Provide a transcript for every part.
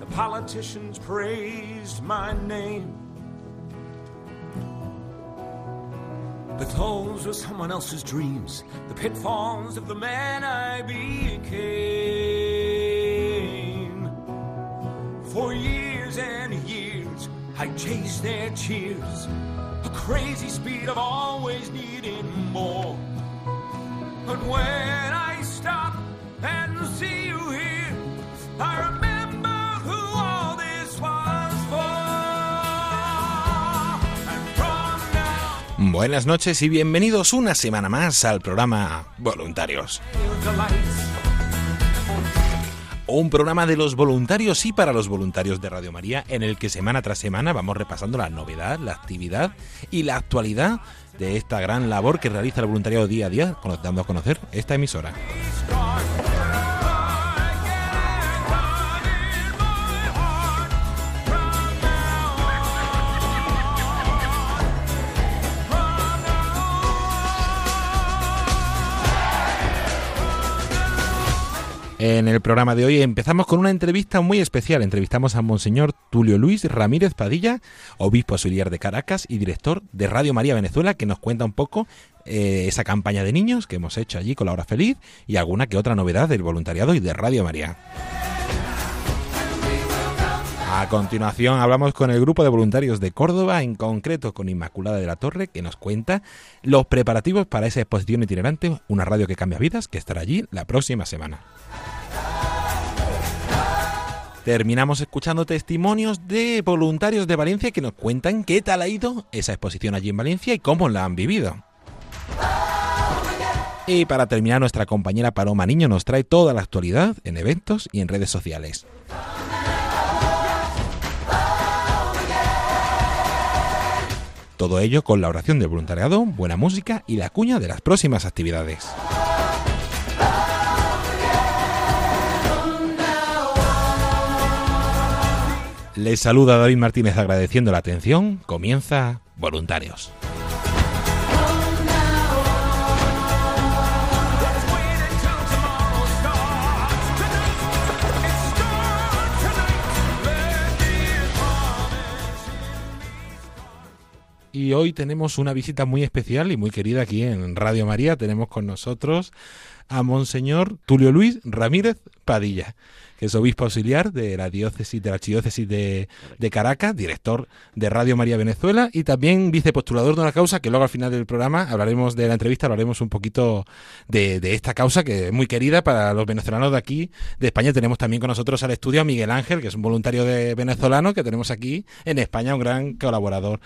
The politicians praised my name. But those were someone else's dreams, the pitfalls of the man I became. For years and years, I chased their cheers, a crazy speed of always needing more. But when I stop and see you here, I remember Buenas noches y bienvenidos una semana más al programa Voluntarios. Un programa de los voluntarios y para los voluntarios de Radio María en el que semana tras semana vamos repasando la novedad, la actividad y la actualidad de esta gran labor que realiza el voluntariado día a día, dando a conocer esta emisora. En el programa de hoy empezamos con una entrevista muy especial. Entrevistamos a Monseñor Tulio Luis Ramírez Padilla, obispo auxiliar de Caracas y director de Radio María Venezuela, que nos cuenta un poco eh, esa campaña de niños que hemos hecho allí con la hora feliz y alguna que otra novedad del voluntariado y de Radio María. A continuación hablamos con el grupo de voluntarios de Córdoba, en concreto con Inmaculada de la Torre, que nos cuenta los preparativos para esa exposición itinerante, una radio que cambia vidas, que estará allí la próxima semana. Terminamos escuchando testimonios de voluntarios de Valencia que nos cuentan qué tal ha ido esa exposición allí en Valencia y cómo la han vivido. Y para terminar, nuestra compañera Paloma Niño nos trae toda la actualidad en eventos y en redes sociales. Todo ello con la oración del voluntariado, buena música y la cuña de las próximas actividades. Les saluda David Martínez agradeciendo la atención. Comienza Voluntarios. Y hoy tenemos una visita muy especial y muy querida aquí en Radio María. Tenemos con nosotros a Monseñor Tulio Luis Ramírez Padilla, que es obispo auxiliar de la diócesis de la archidiócesis de, de Caracas, director de Radio María Venezuela y también vicepostulador de una causa que luego al final del programa hablaremos de la entrevista, hablaremos un poquito de, de esta causa que es muy querida para los venezolanos de aquí, de España. Tenemos también con nosotros al estudio a Miguel Ángel, que es un voluntario de venezolano que tenemos aquí en España, un gran colaborador.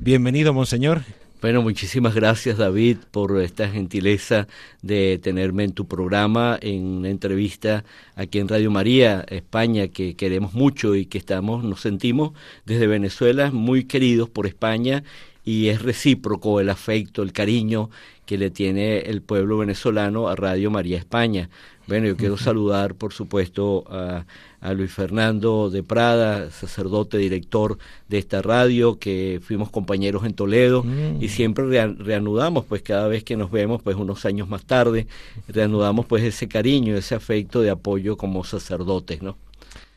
Bienvenido, Monseñor. Bueno, muchísimas gracias David por esta gentileza de tenerme en tu programa, en una entrevista aquí en Radio María, España, que queremos mucho y que estamos, nos sentimos desde Venezuela muy queridos por España y es recíproco el afecto, el cariño que le tiene el pueblo venezolano a Radio María España. Bueno, yo quiero saludar, por supuesto, a, a, Luis Fernando de Prada, sacerdote, director de esta radio, que fuimos compañeros en Toledo mm. y siempre reanudamos, pues cada vez que nos vemos, pues unos años más tarde, reanudamos pues ese cariño, ese afecto de apoyo como sacerdotes, ¿no?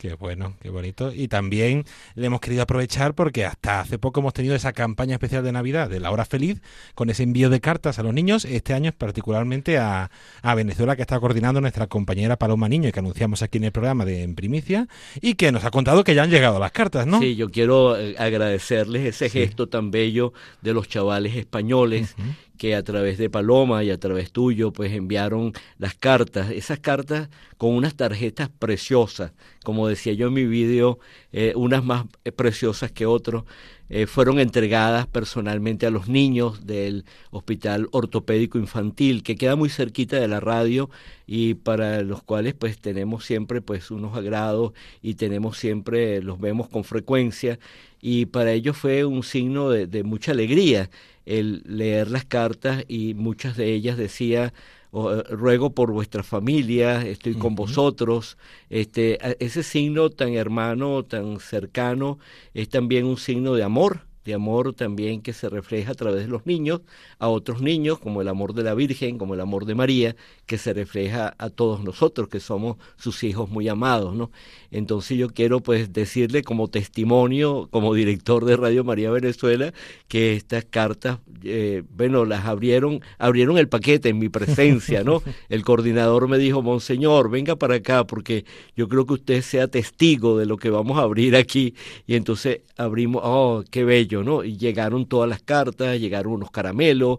Qué bueno, qué bonito. Y también le hemos querido aprovechar porque hasta hace poco hemos tenido esa campaña especial de Navidad de la hora feliz con ese envío de cartas a los niños. Este año es particularmente a, a Venezuela que está coordinando nuestra compañera Paloma Niño y que anunciamos aquí en el programa de En Primicia y que nos ha contado que ya han llegado las cartas, ¿no? Sí, yo quiero eh, agradecerles ese gesto tan bello de los chavales españoles que a través de Paloma y a través tuyo pues enviaron las cartas, esas cartas con unas tarjetas preciosas, como decía yo en mi vídeo, eh, unas más preciosas que otros, eh, fueron entregadas personalmente a los niños del Hospital Ortopédico Infantil, que queda muy cerquita de la radio y para los cuales pues tenemos siempre pues unos agrados y tenemos siempre, los vemos con frecuencia. Y para ellos fue un signo de, de mucha alegría el leer las cartas y muchas de ellas decía oh, ruego por vuestra familia, estoy con vosotros. Este, ese signo tan hermano, tan cercano, es también un signo de amor de amor también que se refleja a través de los niños a otros niños, como el amor de la Virgen, como el amor de María, que se refleja a todos nosotros, que somos sus hijos muy amados, ¿no? Entonces yo quiero pues decirle como testimonio, como director de Radio María Venezuela, que estas cartas, eh, bueno, las abrieron, abrieron el paquete en mi presencia, ¿no? El coordinador me dijo, Monseñor, venga para acá, porque yo creo que usted sea testigo de lo que vamos a abrir aquí. Y entonces abrimos, oh, qué bello ¿no? Y llegaron todas las cartas, llegaron unos caramelos,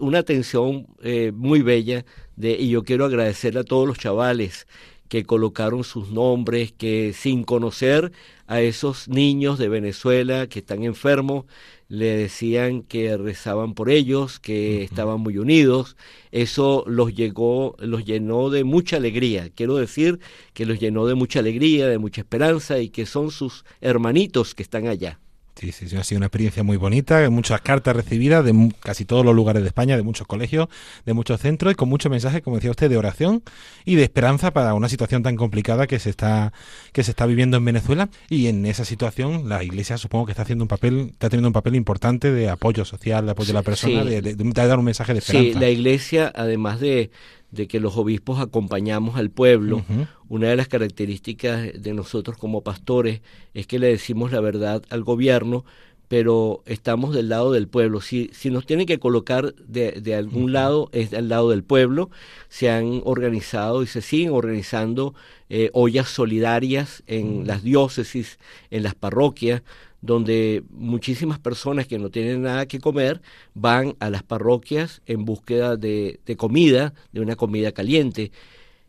una atención eh, muy bella de, y yo quiero agradecerle a todos los chavales que colocaron sus nombres, que sin conocer a esos niños de Venezuela que están enfermos, le decían que rezaban por ellos, que estaban muy unidos. Eso los llegó, los llenó de mucha alegría. Quiero decir que los llenó de mucha alegría, de mucha esperanza y que son sus hermanitos que están allá. Sí, sí, sí, ha sido una experiencia muy bonita, muchas cartas recibidas de casi todos los lugares de España, de muchos colegios, de muchos centros y con muchos mensajes, como decía usted, de oración y de esperanza para una situación tan complicada que se está que se está viviendo en Venezuela y en esa situación la Iglesia supongo que está haciendo un papel, está teniendo un papel importante de apoyo social, de apoyo a la persona, de, dar un mensaje de esperanza. Sí, la Iglesia, además de de que los obispos acompañamos al pueblo. Una de las características de nosotros como pastores es que le decimos la verdad al gobierno, pero estamos del lado del pueblo. Si, si nos tienen que colocar de, de algún lado, es del lado del pueblo. Se han organizado y se siguen organizando eh, ollas solidarias en las diócesis, en las parroquias, donde muchísimas personas que no tienen nada que comer van a las parroquias en búsqueda de, comida, de una comida caliente.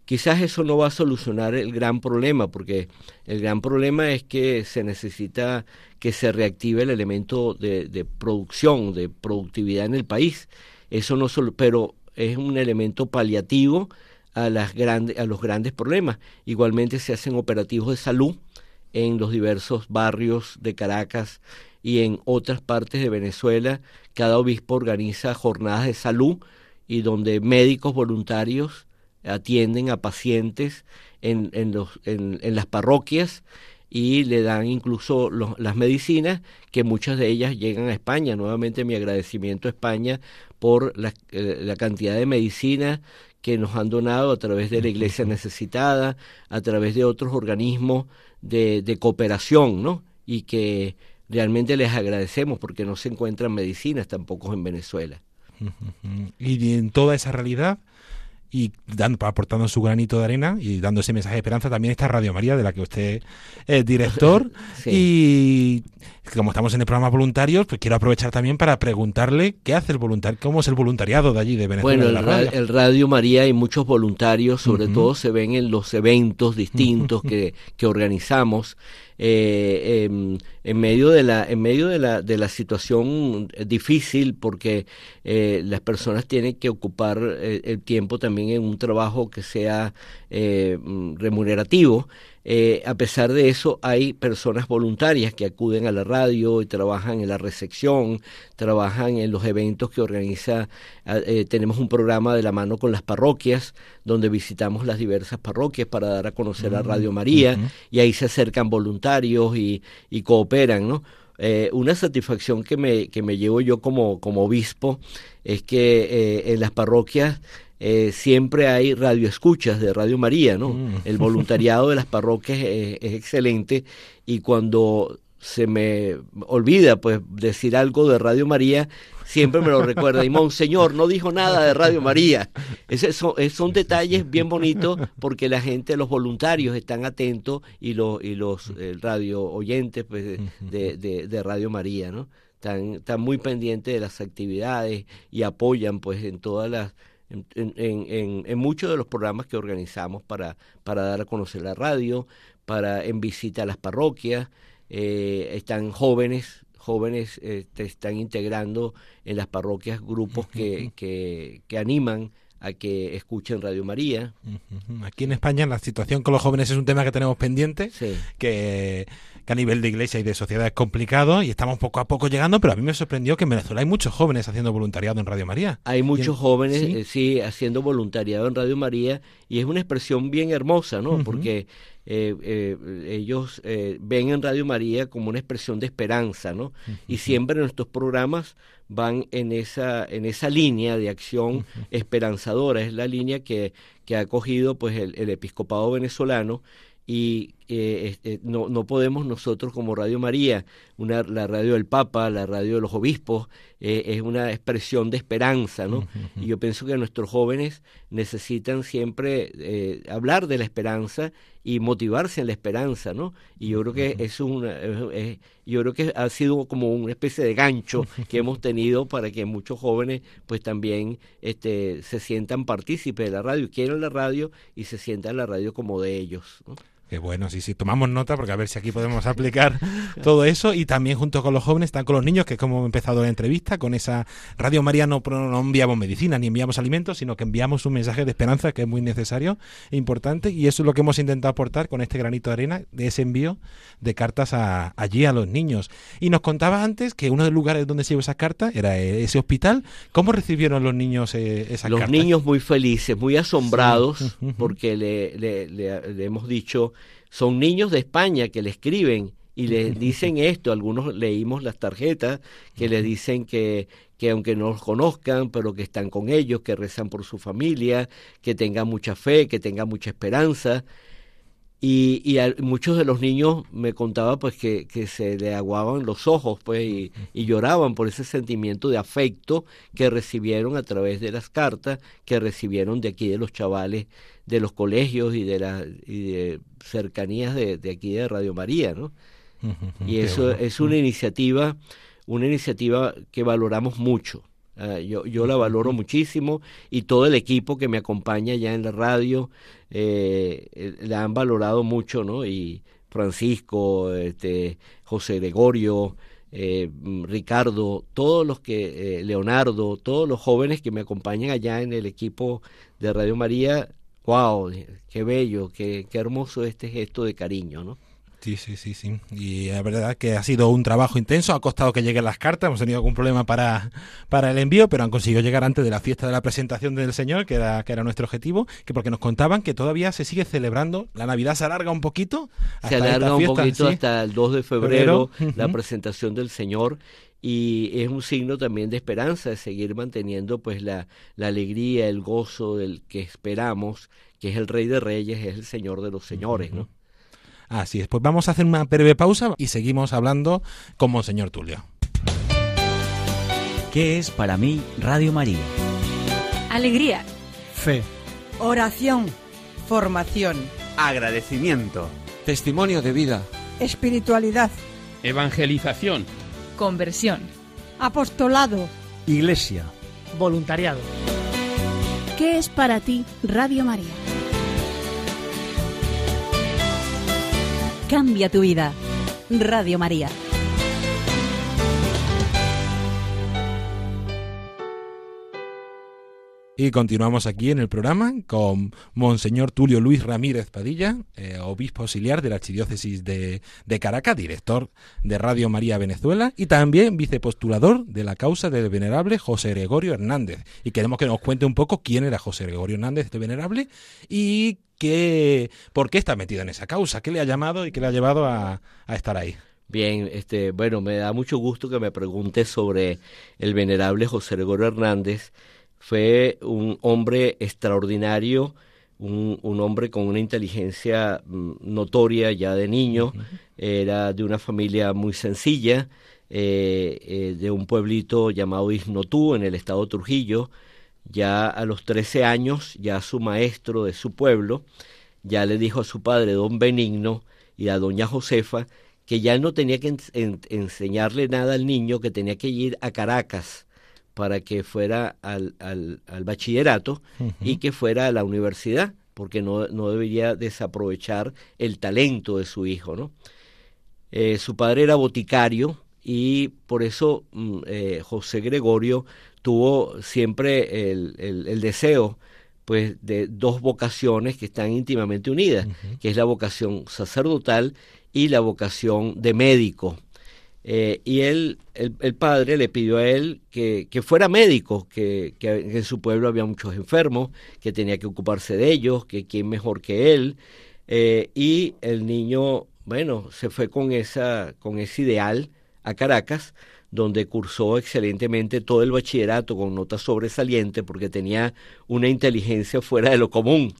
Quizás eso no va a solucionar el gran problema, porque el gran problema es que se necesita que se reactive el elemento de, producción, de productividad en el país. Eso no solo, pero es un elemento paliativo a, las grandes, a los grandes problemas. Igualmente se hacen operativos de salud en los diversos barrios de Caracas y en otras partes de Venezuela. Cada obispo organiza jornadas de salud y donde médicos voluntarios atienden a pacientes en, en, los, en, las parroquias y le dan incluso las medicinas, que muchas de ellas llegan a España. Nuevamente mi agradecimiento a España por la, eh, la cantidad de medicinas que nos han donado a través de la Iglesia Necesitada, a través de otros organismos de, cooperación, ¿no? Y que realmente les agradecemos porque no se encuentran medicinas tampoco en Venezuela. Y en toda esa realidad, y dando, aportando su granito de arena y dando ese mensaje de esperanza también está Radio María, de la que usted es director. Y como estamos en el programa voluntarios, pues quiero aprovechar también para preguntarle qué hace el voluntariado, cómo es el voluntariado de allí, de Venezuela. Bueno, el, radio. María hay muchos voluntarios, sobre todo se ven en los eventos distintos que, que organizamos. Eh, em, en medio de la en medio de la de la situación difícil porque eh, las personas tienen que ocupar eh, el tiempo también en un trabajo que sea remunerativo eh, a pesar de eso, hay personas voluntarias que acuden a la radio y trabajan en la recepción, trabajan en los eventos que organiza. Eh, tenemos un programa de la mano con las parroquias, donde visitamos las diversas parroquias para dar a conocer a mm, Radio María, y ahí se acercan voluntarios y, cooperan, ¿no? Eh, una satisfacción que me, que me llevo yo como, como obispo es que en las parroquias eh, siempre hay radioescuchas de Radio María, ¿no? Mm. El voluntariado de las parroquias es, es excelente y cuando se me olvida pues decir algo de Radio María, siempre me lo recuerda. Y Monseñor no dijo nada de Radio María. Ese son, son detalles bien bonitos porque la gente, los voluntarios están atentos y los, y los radio oyentes pues, de- de Radio María, ¿no? Están, están muy pendientes de las actividades y apoyan pues en todas las en, en, en- en muchos de los programas que organizamos para, para dar a conocer la radio, para en visita a las parroquias, eh, están jóvenes, jóvenes eh, te están integrando en las parroquias grupos que, que, que animan a que escuchen Radio María. Aquí en España la situación con los jóvenes es un tema que tenemos pendiente, Sí. que, que a nivel de iglesia y de sociedad es complicado y estamos poco a poco llegando, pero a mí me sorprendió que en Venezuela hay muchos jóvenes haciendo voluntariado en Radio María. Hay muchos jóvenes, sí. eh, sí, haciendo voluntariado en Radio María y es una expresión bien hermosa, ¿no? Porque eh, eh, ellos eh, ven en Radio María como una expresión de esperanza, ¿no? Y siempre nuestros programas van en esa en esa línea de acción esperanzadora, es la línea que, que ha cogido pues el, el episcopado venezolano y eh, este, no, no podemos nosotros como Radio María, una, la radio del Papa, la radio de los obispos, eh, es una expresión de esperanza, ¿no? Y yo pienso que nuestros jóvenes necesitan siempre eh, hablar de la esperanza y motivarse en la esperanza, ¿no? Y yo creo que es una, es- es- yo creo que ha sido como una especie de gancho que hemos tenido para que muchos jóvenes pues también este, se sientan partícipes de la radio, quieran la radio y se sientan la radio como de ellos, ¿no? Que bueno, sí, sí, tomamos nota porque a ver si aquí podemos aplicar todo eso y también junto con los jóvenes están con los niños, que es como hemos empezado la entrevista, con esa Radio María no, enviamos medicina ni enviamos alimentos, sino que enviamos un mensaje de esperanza que es muy necesario e importante y eso es lo que hemos intentado aportar con este granito de arena de ese envío de cartas a- allí a los niños. Y nos contaba antes que uno de los lugares donde se llevó esas cartas era eh, ese hospital. ¿Cómo recibieron los niños eh, esas Los cartas? niños muy felices, muy asombrados, Sí. Porque le, le- le- le hemos dicho, son niños de España que le escriben y le dicen esto, algunos leímos las tarjetas que le dicen que, que aunque no los conozcan, pero que están con ellos, que rezan por su familia, que tengan mucha fe, que tengan mucha esperanza. Y, y a muchos de los niños me contaba pues que, que se le aguaban los ojos pues y, y lloraban por ese sentimiento de afecto que recibieron a través de las cartas que recibieron de aquí de los chavales de los colegios y de las y de cercanías de, de aquí de Radio María, ¿no? Y eso bueno. es una iniciativa, una iniciativa que valoramos mucho. Ah, yo, yo la valoro muchísimo y todo el equipo que me acompaña ya en la radio eh, eh, la han valorado mucho, ¿no? Y Francisco, este, José Gregorio, eh, mm, Ricardo, todos los que, Leonardo, todos los jóvenes que me acompañan allá en el equipo de Radio María, wow, qué bello, qué, qué hermoso este gesto de cariño, ¿no? Sí, sí, sí, sí. Y la verdad que ha sido un trabajo intenso, ha costado que lleguen las cartas, hemos tenido algún problema para, para el envío, pero han conseguido llegar antes de la fiesta de la presentación del Señor, que era, que era nuestro objetivo, que porque nos contaban que todavía se sigue celebrando, la Navidad se alarga un poquito. se hasta alarga esta un poquito sí. hasta el 2 de febrero, Febrero, la presentación del Señor y es un signo también de esperanza de seguir manteniendo pues la, la alegría, el gozo del que esperamos, que es el Rey de Reyes, es el Señor de los Señores, ¿no? Así es, pues vamos a hacer una breve pausa y seguimos hablando con Monseñor Tulio. ¿Qué es para mí Radio María? Alegría, Fe, Oración, formación, Agradecimiento. testimonio de vida, espiritualidad, Evangelización. conversión. apostolado, iglesia. Voluntariado. ¿Qué es para ti Radio María? Cambia tu vida. Radio María. Y continuamos aquí en el programa con Monseñor Tulio Luis Ramírez Padilla, eh, obispo auxiliar de la Archidiócesis de, Caracas, director de Radio María Venezuela y también vicepostulador de la causa del venerable José Gregorio Hernández. Y queremos que nos cuente un poco quién era José Gregorio Hernández, este venerable, y qué, por qué está metido en esa causa, qué le ha llamado y qué le ha llevado a, a estar ahí. Bien, este, bueno, me da mucho gusto que me preguntes sobre el venerable José Gregorio Hernández. Fue un hombre extraordinario, un, hombre con una inteligencia mm, notoria ya de niño, era de una familia muy sencilla, eh, eh, de un pueblito llamado Isnotú en el estado de Trujillo. Ya a los 13 años, ya su maestro de su pueblo, ya le dijo a su padre, don Benigno, y a doña Josefa, que ya no tenía que enseñarle nada al niño, que tenía que ir a Caracas para que fuera al, al, bachillerato y que fuera a la universidad, porque no, no, debería desaprovechar el talento de su hijo. ¿no? Eh, su padre era boticario y por eso mm, eh, José Gregorio tuvo siempre el, el, deseo pues de dos vocaciones que están íntimamente unidas, que es la vocación sacerdotal y la vocación de médico. Eh, y él, el, padre le pidió a él que, que fuera médico, que, que, en su pueblo había muchos enfermos, que tenía que ocuparse de ellos, que quién mejor que él. Eh, y el niño, bueno, se fue con, esa, con ese ideal a Caracas, donde cursó excelentemente todo el bachillerato con notas sobresalientes porque tenía una inteligencia fuera de lo común.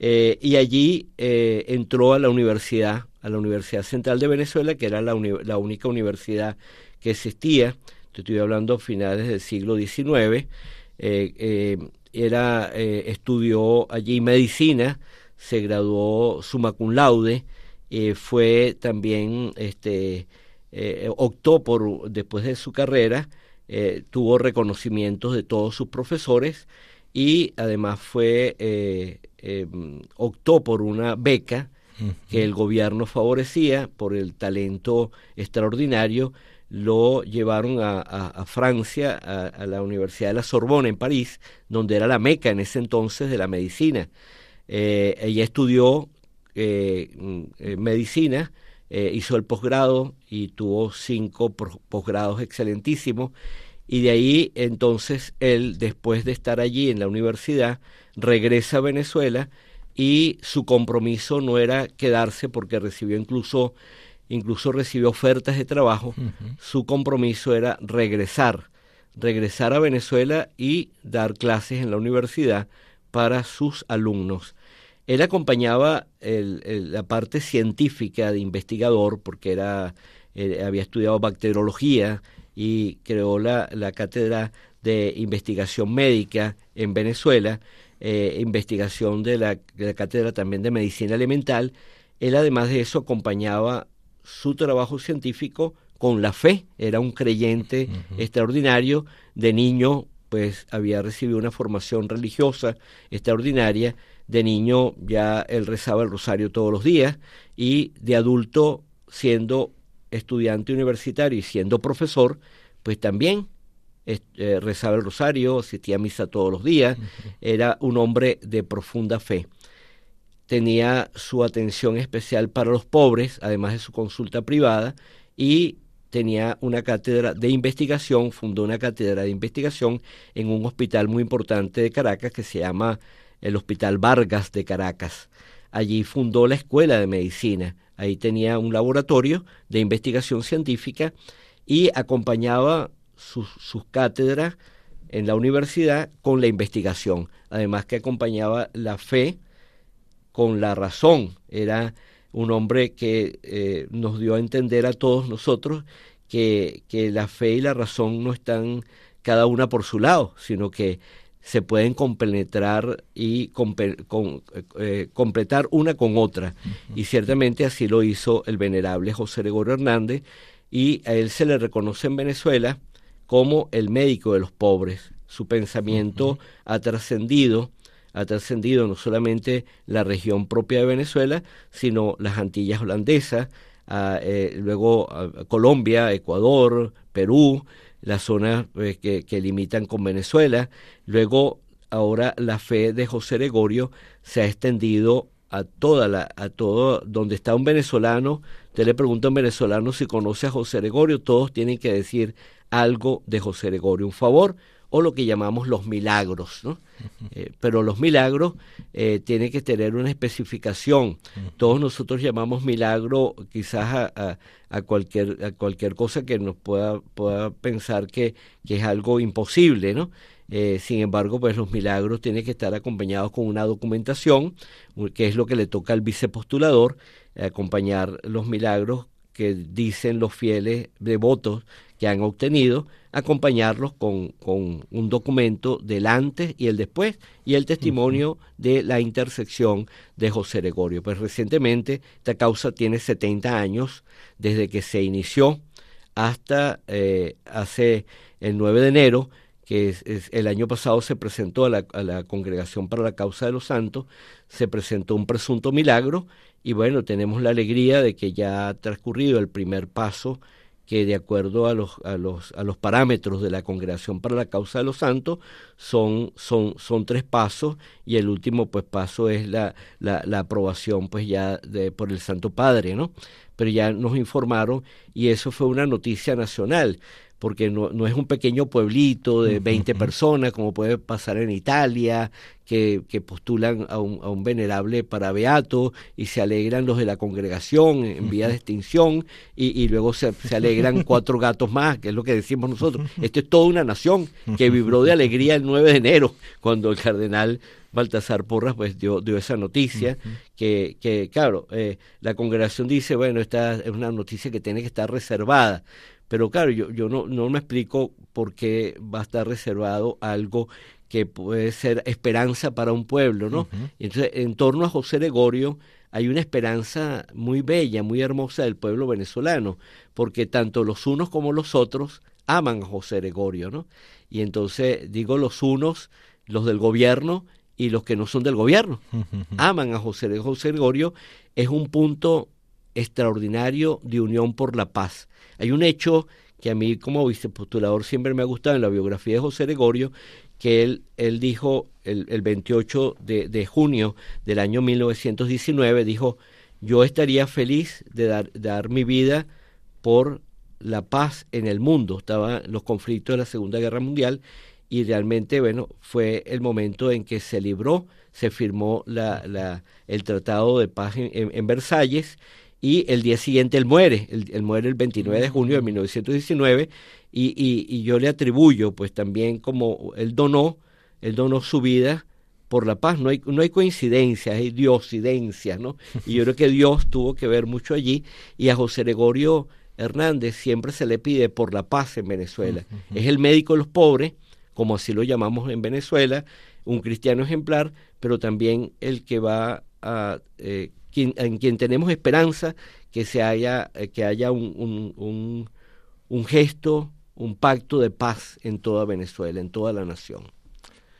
Eh, y allí entró a la universidad a la Universidad Central de Venezuela, que era la, única universidad que existía, estoy hablando finales del siglo XIX, eh, eh, era, eh, estudió allí medicina, se graduó summa cum laude, fue también, este, optó por, después de su carrera, tuvo reconocimientos de todos sus profesores y además fue, optó por una beca que el gobierno favorecía por el talento extraordinario, lo llevaron a, Francia, a, la Universidad de la Sorbona en París, donde era la meca en ese entonces de la medicina. Eh, ella estudió eh, mm, eh, medicina, hizo el posgrado y tuvo cinco posgrados excelentísimos. Y de ahí entonces él, después de estar allí en la universidad, regresa a Venezuela y su compromiso no era quedarse porque recibió incluso incluso recibió ofertas de trabajo, su compromiso era regresar, regresar a Venezuela y dar clases en la universidad para sus alumnos. Él acompañaba la parte científica de investigador porque era, eh, había estudiado bacteriología y creó la, la cátedra de investigación médica en Venezuela eh, investigación de la, cátedra también de medicina elemental, él además de eso acompañaba su trabajo científico con la fe, era un creyente extraordinario, de niño pues había recibido una formación religiosa extraordinaria, de niño ya él rezaba el rosario todos los días. Y de adulto siendo estudiante universitario y siendo profesor, pues también eh, rezaba el rosario, asistía a misa todos los días, era un hombre de profunda fe. Tenía su atención especial para los pobres, además de su consulta privada, y tenía una cátedra de investigación, fundó una cátedra de investigación en un hospital muy importante de Caracas que se llama el Hospital Vargas de Caracas. Allí fundó la Escuela de Medicina. Ahí tenía un laboratorio de investigación científica y acompañaba sus, cátedras en la universidad con la investigación, además que acompañaba la fe con la razón. Era un hombre que eh, nos dio a entender a todos nosotros que, que, la fe y la razón no están cada una por su lado, sino que se pueden compenetrar y eh, completar una con otra. Y ciertamente así lo hizo el venerable José Gregorio Hernández, y a él se le reconoce en Venezuela como el médico de los pobres. Su pensamiento ha trascendido, ha trascendido no solamente la región propia de Venezuela, sino las Antillas holandesas, eh, luego Colombia, Ecuador, Perú, las zonas eh, que, que, limitan con Venezuela. Luego, ahora la fe de José Gregorio se ha extendido a toda la, a todo donde está un venezolano. Usted le pregunta a un venezolano si conoce a José Gregorio, todos tienen que decir algo de José Gregorio, un favor o lo que llamamos los milagros. ¿no? Eh, pero los milagros eh, tienen que tener una especificación. Todos nosotros llamamos milagro quizás a, a, cualquier, a cualquier cosa que nos pueda, pueda pensar que, que, es algo imposible. ¿no? Eh, sin embargo, pues los milagros tienen que estar acompañados con una documentación, que es lo que le toca al vicepostulador, acompañar los milagros que dicen los fieles devotos que han obtenido, acompañarlos con, con, un documento del antes y el después y el testimonio de la intersección de José Gregorio. Pues recientemente esta causa tiene 70 años desde que se inició hasta eh, hace el 9 de enero, que es, el año pasado se presentó a la, a la Congregación para la Causa de los Santos, se presentó un presunto milagro y bueno, tenemos la alegría de que ya ha transcurrido el primer paso que de acuerdo a los, a los, a los parámetros de la Congregación para la Causa de los Santos son, son, son tres pasos y el último pues paso es la, la, la aprobación pues ya de, por el Santo Padre, ¿no? Pero ya nos informaron y eso fue una noticia nacional porque no, no es un pequeño pueblito de 20 personas como puede pasar en Italia, que, que postulan a un, a un, venerable para beato y se alegran los de la congregación en vía de extinción y, y luego se, se, alegran cuatro gatos más, que es lo que decimos nosotros. Esto es toda una nación que vibró de alegría el 9 de enero cuando el cardenal Baltasar Porras pues dio, dio esa noticia uh -huh. que, que, claro, eh, la congregación dice, bueno, esta es una noticia que tiene que estar reservada, pero claro, yo, yo no, no me explico por qué va a estar reservado algo que puede ser esperanza para un pueblo, ¿no? Uh -huh. Entonces, en torno a José Gregorio hay una esperanza muy bella, muy hermosa del pueblo venezolano, porque tanto los unos como los otros aman a José Gregorio, ¿no? Y entonces digo los unos, los del gobierno y los que no son del gobierno, uh -huh. aman a José, José Gregorio, es un punto extraordinario de unión por la paz. Hay un hecho que a mí como vicepostulador siempre me ha gustado en la biografía de José Gregorio, que él, él dijo el, el 28 de, de, junio del año 1919, dijo, yo estaría feliz de dar, dar mi vida por la paz en el mundo. Estaban los conflictos de la Segunda Guerra Mundial y realmente, bueno, fue el momento en que se libró, se firmó la, la, el Tratado de Paz en Versalles y el día siguiente él muere, él, él, muere el 29 de junio de 1919 y, y, y, yo le atribuyo pues también como él donó, él donó su vida por la paz, no hay, no hay coincidencias, hay diosidencias, ¿no? Y yo creo que Dios tuvo que ver mucho allí y a José Gregorio Hernández siempre se le pide por la paz en Venezuela. Uh -huh. Es el médico de los pobres, como así lo llamamos en Venezuela, un cristiano ejemplar, pero también el que va a... Eh, quien, en quien tenemos esperanza que se haya eh, que haya un, un, un, un, gesto, un pacto de paz en toda Venezuela, en toda la nación.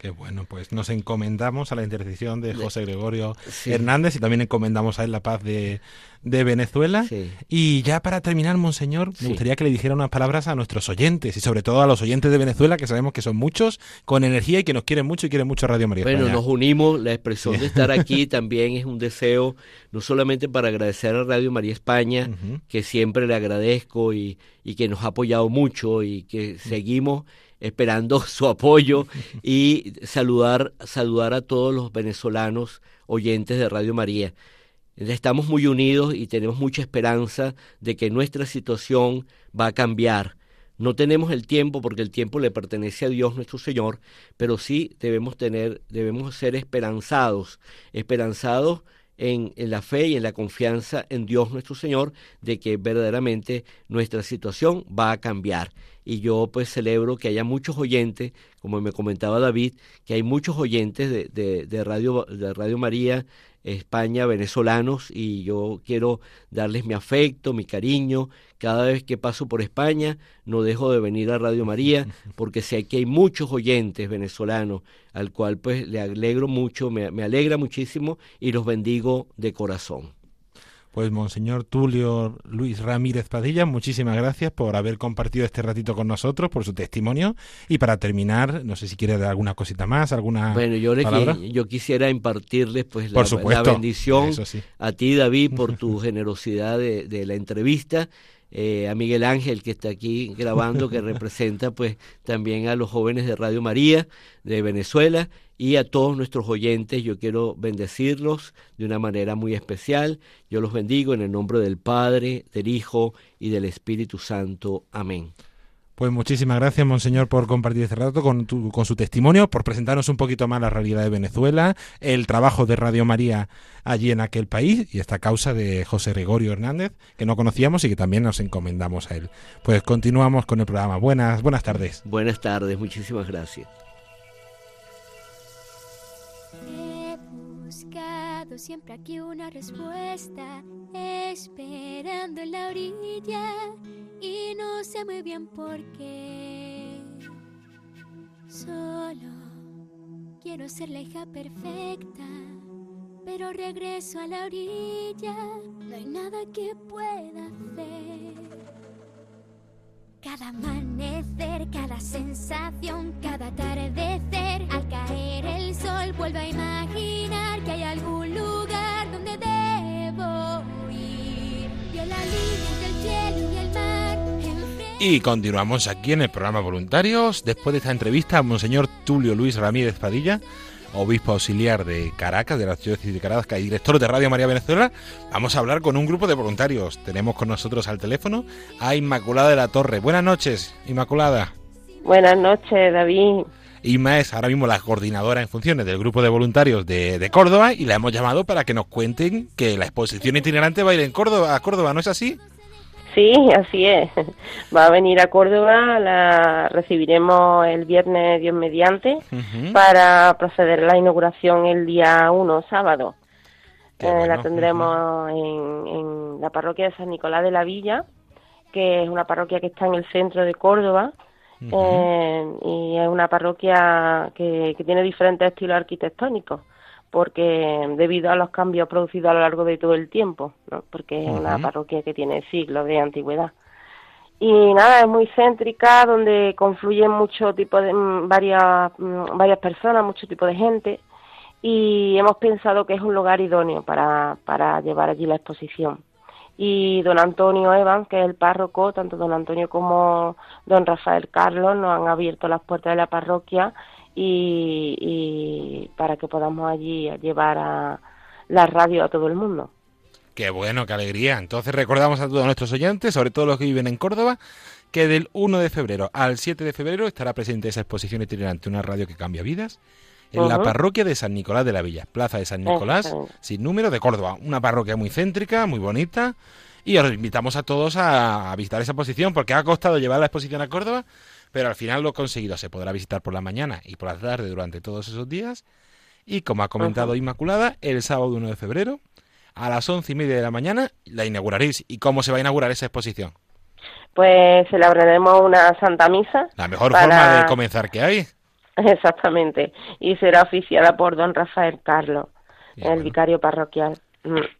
Qué bueno, pues nos encomendamos a la intercesión de José Gregorio sí. Hernández y también encomendamos a él la paz de, de Venezuela. Sí. Y ya para terminar, Monseñor, sí. me gustaría que le dijera unas palabras a nuestros oyentes y sobre todo a los oyentes de Venezuela, que sabemos que son muchos, con energía y que nos quieren mucho y quieren mucho Radio María. Bueno, España. nos unimos, la expresión de estar aquí también es un deseo, no solamente para agradecer a Radio María España, uh -huh. que siempre le agradezco y, y, que nos ha apoyado mucho y que uh -huh. seguimos esperando su apoyo y saludar, saludar a todos los venezolanos oyentes de Radio María. Estamos muy unidos y tenemos mucha esperanza de que nuestra situación va a cambiar. No tenemos el tiempo porque el tiempo le pertenece a Dios nuestro Señor, pero sí debemos tener, debemos ser esperanzados, esperanzados en, en, la fe y en la confianza en Dios nuestro Señor de que verdaderamente nuestra situación va a cambiar. Y yo pues celebro que haya muchos oyentes, como me comentaba David, que hay muchos oyentes de, de, de Radio, de Radio María España, venezolanos, y yo quiero darles mi afecto, mi cariño. Cada vez que paso por España, no dejo de venir a Radio María, porque sé que hay muchos oyentes venezolanos, al cual pues le alegro mucho, me, me alegra muchísimo y los bendigo de corazón. Pues Monseñor Tulio Luis Ramírez Padilla, muchísimas gracias por haber compartido este ratito con nosotros, por su testimonio. Y para terminar, no sé si quiere dar alguna cosita más, alguna Bueno, yo, le, yo quisiera impartirles pues la, la bendición sí. a ti, David, por tu generosidad de, de la entrevista. Eh, a Miguel Ángel que está aquí grabando, que representa pues también a los jóvenes de Radio María de Venezuela y a todos nuestros oyentes. Yo quiero bendecirlos de una manera muy especial. Yo los bendigo en el nombre del Padre, del Hijo y del Espíritu Santo. Amén. Pues muchísimas gracias, Monseñor, por compartir este rato con, con su testimonio, por presentarnos un poquito más la realidad de Venezuela, el trabajo de Radio María allí en aquel país y esta causa de José Gregorio Hernández, que no conocíamos y que también nos encomendamos a él. Pues continuamos con el programa. Buenas, buenas tardes. Buenas tardes, muchísimas gracias. Siempre aquí una respuesta, esperando en la orilla y no sé muy bien por qué. Solo quiero ser la hija perfecta, pero regreso a la orilla, no hay nada que pueda hacer. Cada amanecer, cada sensación, cada atardecer, al caer el sol vuelvo a imaginar que hay algún lugar donde debo. Y continuamos aquí en el programa Voluntarios, después de esta entrevista a Monseñor Tulio Luis Ramírez Padilla, obispo auxiliar de Caracas, de la diócesis de Caracas y director de Radio María Venezuela, vamos a hablar con un grupo de voluntarios. Tenemos con nosotros al teléfono a Inmaculada de la Torre. Buenas noches, Inmaculada. Buenas noches, David. Inma es ahora mismo la coordinadora en funciones del grupo de voluntarios de, de, Córdoba y la hemos llamado para que nos cuenten que la exposición itinerante va a ir en Córdoba, a Córdoba, ¿no es así? Sí, así es. Va a venir a Córdoba, la recibiremos el viernes Dios mediante para proceder a la inauguración el día 1, sábado. Eh, la tendremos en, en, la parroquia de San Nicolás de la Villa, que es una parroquia que está en el centro de Córdoba. Eh, y es una parroquia que, que tiene diferentes estilos arquitectónicos porque debido a los cambios producidos a lo largo de todo el tiempo, ¿no? porque es una parroquia que tiene siglos de antigüedad. Y nada, es muy céntrica, donde confluyen muchos tipos de mm, varias, mm, varias personas, mucho tipo de gente, y hemos pensado que es un lugar idóneo para, para llevar allí la exposición. Y don Antonio Evans, que es el párroco, tanto don Antonio como don Rafael Carlos nos han abierto las puertas de la parroquia y, para que podamos allí llevar a la radio a todo el mundo. Qué bueno, qué alegría. Entonces recordamos a todos nuestros oyentes, sobre todo los que viven en Córdoba, que del 1 de febrero al 7 de febrero estará presente esa exposición itinerante, una radio que cambia vidas, en uh -huh. la parroquia de San Nicolás de la Villa, Plaza de San Nicolás, uh -huh. sin número, de Córdoba. Una parroquia muy céntrica, muy bonita. Y os invitamos a todos a, a visitar esa exposición, porque ha costado llevar la exposición a Córdoba, pero al final lo he conseguido. Se podrá visitar por la mañana y por la tarde durante todos esos días. Y como ha comentado uh -huh. Inmaculada, el sábado 1 de febrero, a las once y media de la mañana, la inauguraréis. ¿Y cómo se va a inaugurar esa exposición? Pues celebraremos una Santa Misa. La mejor para... forma de comenzar que hay. Exactamente. Y será oficiada por don Rafael Carlos, el bueno. vicario parroquial.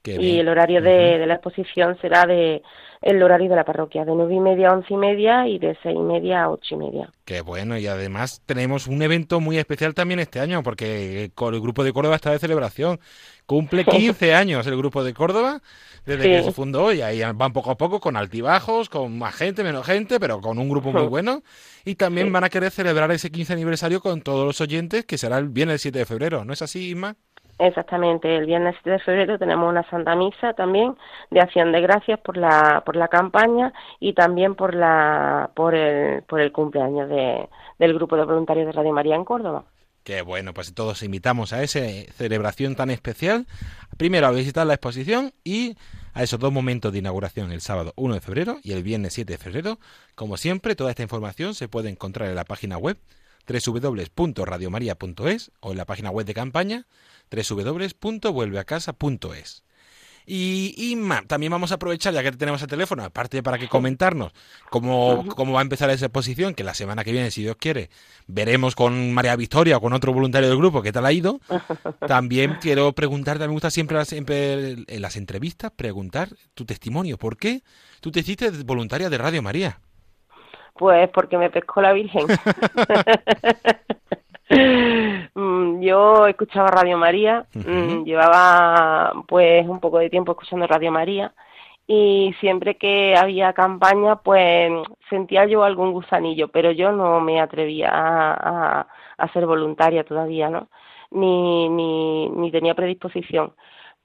Qué y bien. el horario de, uh -huh. de, la exposición será de el horario de la parroquia, de nueve y media a once y media y de seis y media a ocho y media. Qué bueno, y además tenemos un evento muy especial también este año, porque el grupo de Córdoba está de celebración. Cumple 15 años el grupo de Córdoba desde sí. que se fundó y ahí van poco a poco con altibajos, con más gente, menos gente, pero con un grupo muy bueno. Y también sí. van a querer celebrar ese 15 aniversario con todos los oyentes, que será el viernes 7 de febrero. ¿No es así, Isma? Exactamente, el viernes 7 de febrero tenemos una Santa Misa también de acción de gracias por la por la campaña y también por la por el por el cumpleaños de, del grupo de voluntarios de Radio María en Córdoba. Bueno, pues todos invitamos a esa celebración tan especial. Primero a visitar la exposición y a esos dos momentos de inauguración, el sábado 1 de febrero y el viernes 7 de febrero. Como siempre, toda esta información se puede encontrar en la página web www.radiomaria.es o en la página web de campaña www.vuelveacasa.es. Y, y también vamos a aprovechar, ya que tenemos el teléfono, aparte para que comentarnos cómo, cómo va a empezar esa exposición, que la semana que viene, si Dios quiere, veremos con María Victoria o con otro voluntario del grupo qué tal ha ido. También quiero preguntarte, me gusta siempre, siempre en las entrevistas preguntar tu testimonio. ¿Por qué tú te hiciste voluntaria de Radio María? Pues porque me pescó la Virgen. Yo escuchaba Radio María, uh -huh. llevaba pues un poco de tiempo escuchando Radio María y siempre que había campaña pues sentía yo algún gusanillo, pero yo no me atrevía a, a, a ser voluntaria todavía, ¿no? Ni, ni, ni tenía predisposición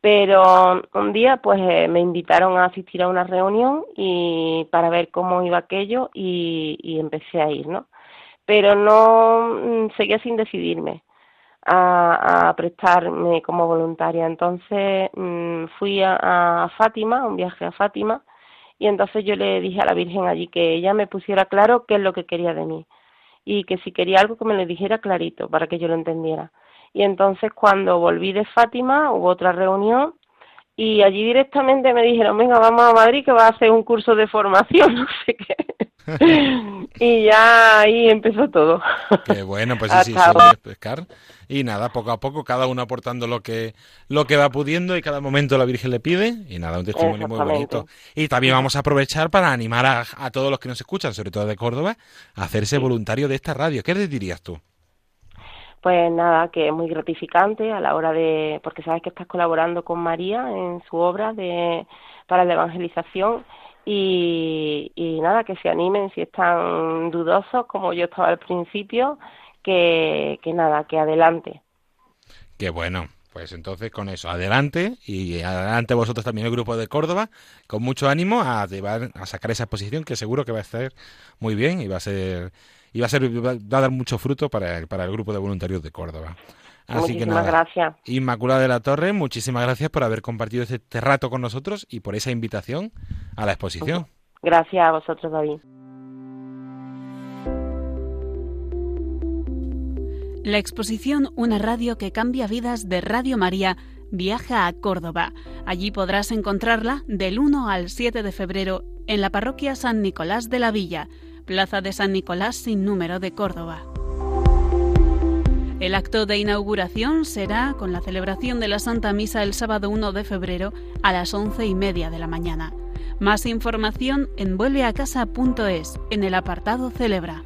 Pero un día pues eh, me invitaron a asistir a una reunión y para ver cómo iba aquello y, y empecé a ir, ¿no? Pero no mm, seguía sin decidirme a, prestarme como voluntaria. Entonces mm, fui a, Fátima, un viaje a Fátima, y entonces yo le dije a la Virgen allí que ella me pusiera claro qué es lo que quería de mí y que si quería algo que me lo dijera clarito para que yo lo entendiera. Y entonces cuando volví de Fátima hubo otra reunión y allí directamente me dijeron, venga, vamos a Madrid que va a hacer un curso de formación, no sé qué. Y ya ahí empezó todo. Qué bueno, pues sí, sí, pescar. Y nada, poco a poco, cada uno aportando lo que, lo que va pudiendo y cada momento la Virgen le pide. Y nada, un testimonio muy bonito. Y también vamos a aprovechar para animar a, a todos los que nos escuchan, sobre todo de Córdoba, a hacerse voluntario de esta radio. ¿Qué les dirías tú? pues nada, que es muy gratificante a la hora de, porque sabes que estás colaborando con María en su obra de, para la evangelización y, y nada, que se animen si están dudosos como yo estaba al principio, que, nada, que adelante. Qué bueno. Pues entonces con eso, adelante y adelante vosotros también el grupo de Córdoba, con mucho ánimo a llevar, a sacar esa exposición que seguro que va a estar muy bien y va a ser y va a ser va a dar mucho fruto para, el, para el grupo de voluntarios de Córdoba. Así que nada, gracias. Inmaculada de la Torre, muchísimas gracias por haber compartido este rato con nosotros y por esa invitación a la exposición. Gracias a vosotros, David. La exposición Una radio que cambia vidas de Radio María viaja a Córdoba. Allí podrás encontrarla del 1 al 7 de febrero en la parroquia San Nicolás de la Villa, Plaza de San Nicolás sin número de Córdoba. El acto de inauguración será con la celebración de la Santa Misa el sábado 1 de febrero a las once y media de la mañana. Más información en vuelveacasa.es en el apartado Celebra.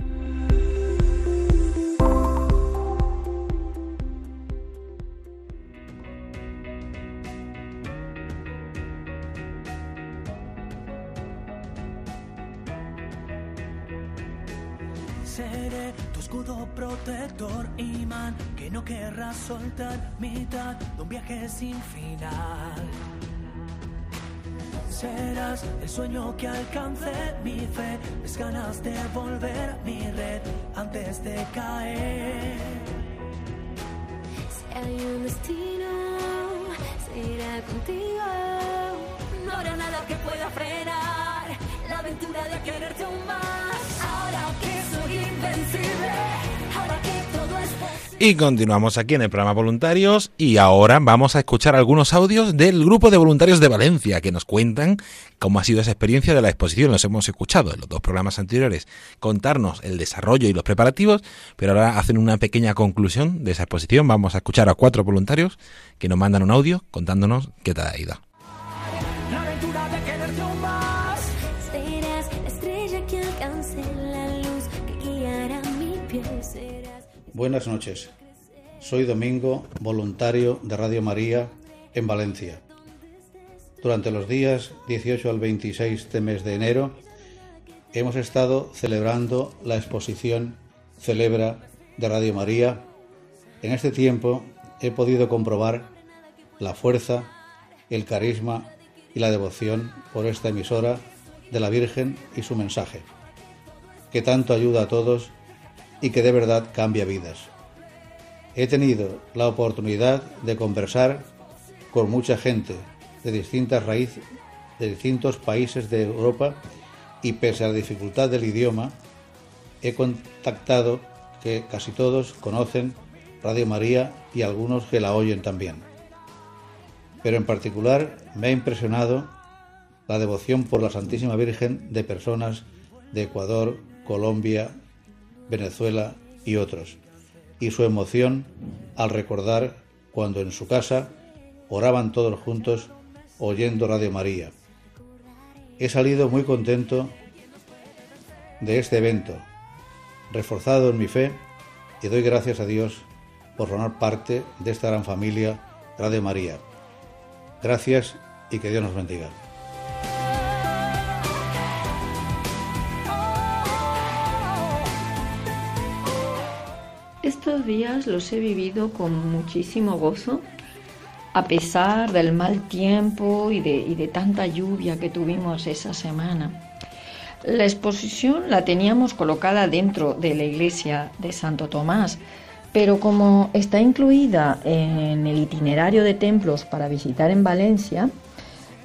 Protector, imán, que no querrás soltar, mitad de un viaje sin final. Serás el sueño que alcance mi fe, es ganas de volver mi red antes de caer. Si hay un destino, será contigo. No habrá nada que pueda frenar la aventura de quererte aún más. Ahora que soy invencible. Y continuamos aquí en el programa Voluntarios y ahora vamos a escuchar algunos audios del grupo de voluntarios de Valencia que nos cuentan cómo ha sido esa experiencia de la exposición. Los hemos escuchado en los dos programas anteriores contarnos el desarrollo y los preparativos, pero ahora hacen una pequeña conclusión de esa exposición. Vamos a escuchar a cuatro voluntarios que nos mandan un audio contándonos qué tal ha ido. Buenas noches. Soy Domingo, voluntario de Radio María en Valencia. Durante los días 18 al 26 de mes de enero hemos estado celebrando la exposición Celebra de Radio María. En este tiempo he podido comprobar la fuerza, el carisma y la devoción por esta emisora de la Virgen y su mensaje, que tanto ayuda a todos y que de verdad cambia vidas. He tenido la oportunidad de conversar con mucha gente de distintas raíces, de distintos países de Europa y pese a la dificultad del idioma, he contactado que casi todos conocen Radio María y algunos que la oyen también. Pero en particular me ha impresionado la devoción por la Santísima Virgen de personas de Ecuador, Colombia, Venezuela y otros, y su emoción al recordar cuando en su casa oraban todos juntos oyendo Radio María. He salido muy contento de este evento, reforzado en mi fe y doy gracias a Dios por formar parte de esta gran familia Radio María. Gracias y que Dios nos bendiga. Los he vivido con muchísimo gozo a pesar del mal tiempo y de, y de tanta lluvia que tuvimos esa semana. La exposición la teníamos colocada dentro de la iglesia de Santo Tomás, pero como está incluida en el itinerario de templos para visitar en Valencia,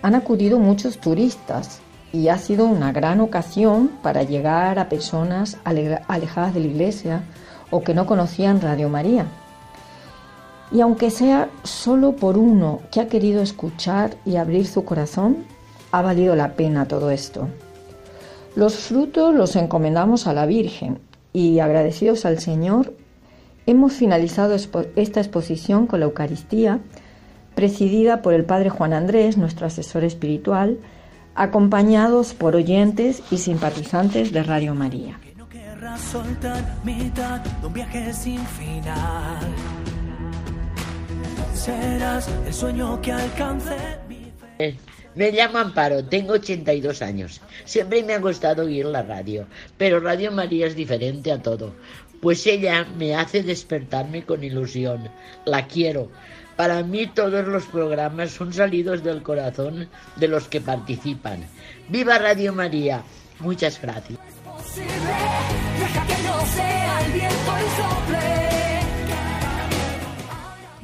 han acudido muchos turistas y ha sido una gran ocasión para llegar a personas alejadas de la iglesia o que no conocían Radio María. Y aunque sea solo por uno que ha querido escuchar y abrir su corazón, ha valido la pena todo esto. Los frutos los encomendamos a la Virgen y agradecidos al Señor, hemos finalizado esta exposición con la Eucaristía, presidida por el Padre Juan Andrés, nuestro asesor espiritual, acompañados por oyentes y simpatizantes de Radio María. Serás el sueño que alcance me llamo Amparo, tengo 82 años. Siempre me ha gustado oír la radio, pero Radio María es diferente a todo, pues ella me hace despertarme con ilusión. La quiero. Para mí todos los programas son salidos del corazón de los que participan. ¡Viva Radio María! Muchas gracias.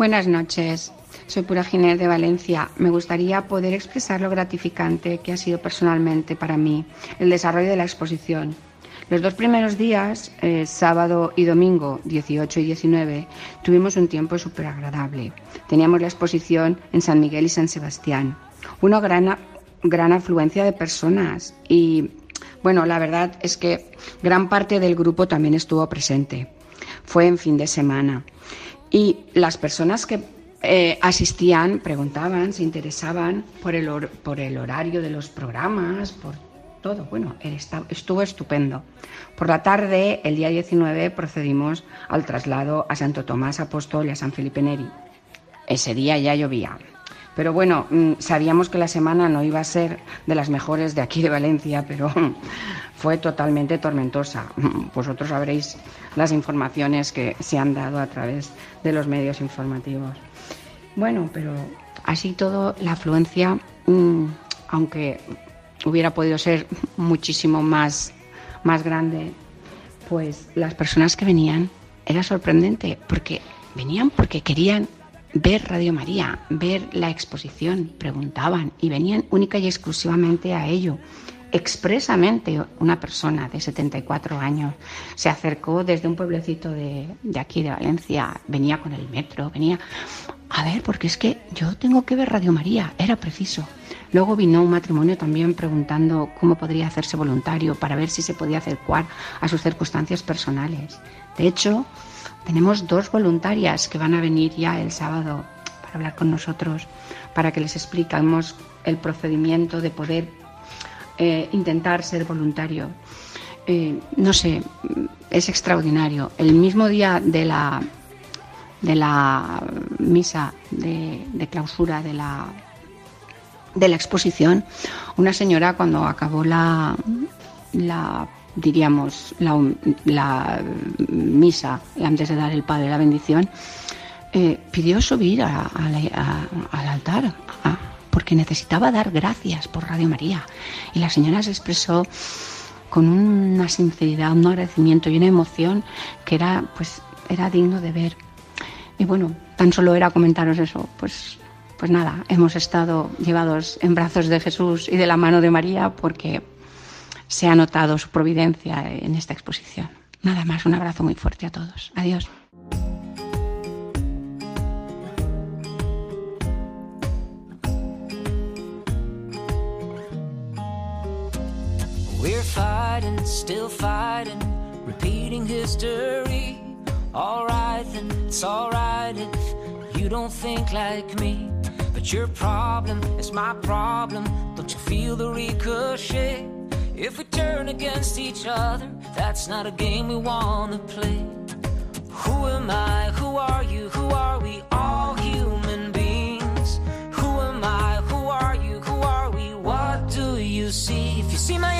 Buenas noches. Soy Pura Ginés de Valencia. Me gustaría poder expresar lo gratificante que ha sido personalmente para mí el desarrollo de la exposición. Los dos primeros días, eh, sábado y domingo, 18 y 19, tuvimos un tiempo súper agradable. Teníamos la exposición en San Miguel y San Sebastián. Una gran, gran afluencia de personas y, bueno, la verdad es que gran parte del grupo también estuvo presente. Fue en fin de semana. Y las personas que eh, asistían, preguntaban, se interesaban por el, por el horario de los programas, por todo. Bueno, estuvo estupendo. Por la tarde, el día 19, procedimos al traslado a Santo Tomás Apóstol y a San Felipe Neri. Ese día ya llovía. Pero bueno, mm, sabíamos que la semana no iba a ser de las mejores de aquí de Valencia, pero fue totalmente tormentosa. Vosotros sabréis las informaciones que se han dado a través de los medios informativos. Bueno, pero así todo, la afluencia, mm, aunque hubiera podido ser muchísimo más, más grande, pues las personas que venían era sorprendente, porque venían porque querían ver Radio María, ver la exposición, preguntaban y venían única y exclusivamente a ello. Expresamente una persona de 74 años se acercó desde un pueblecito de, de aquí de Valencia, venía con el metro, venía a ver, porque es que yo tengo que ver Radio María, era preciso. Luego vino un matrimonio también preguntando cómo podría hacerse voluntario para ver si se podía adecuar a sus circunstancias personales. De hecho, tenemos dos voluntarias que van a venir ya el sábado para hablar con nosotros, para que les explicamos el procedimiento de poder eh, intentar ser voluntario. Eh, no sé, es extraordinario. El mismo día de la, de la misa de, de clausura de la, de la exposición, una señora cuando acabó la, la diríamos, la, la, misa antes de dar el Padre la bendición, eh, pidió subir a, al altar porque necesitaba dar gracias por Radio María. Y la señora se expresó con una sinceridad, un agradecimiento y una emoción que era, pues, era digno de ver. Y bueno, tan solo era comentaros eso, pues pues nada, hemos estado llevados en brazos de Jesús y de la mano de María porque se ha notado su providencia en esta exposición. Nada más, un abrazo muy fuerte a todos. Adiós. We're fighting, still fighting, repeating history. All right, then it's all right if you don't think like me. But your problem is my problem. Don't you feel the ricochet? If we turn against each other, that's not a game we wanna play. Who am I? Who are you? Who are we? All human beings. Who am I? Who are you? Who are we? What do you see? If you see my.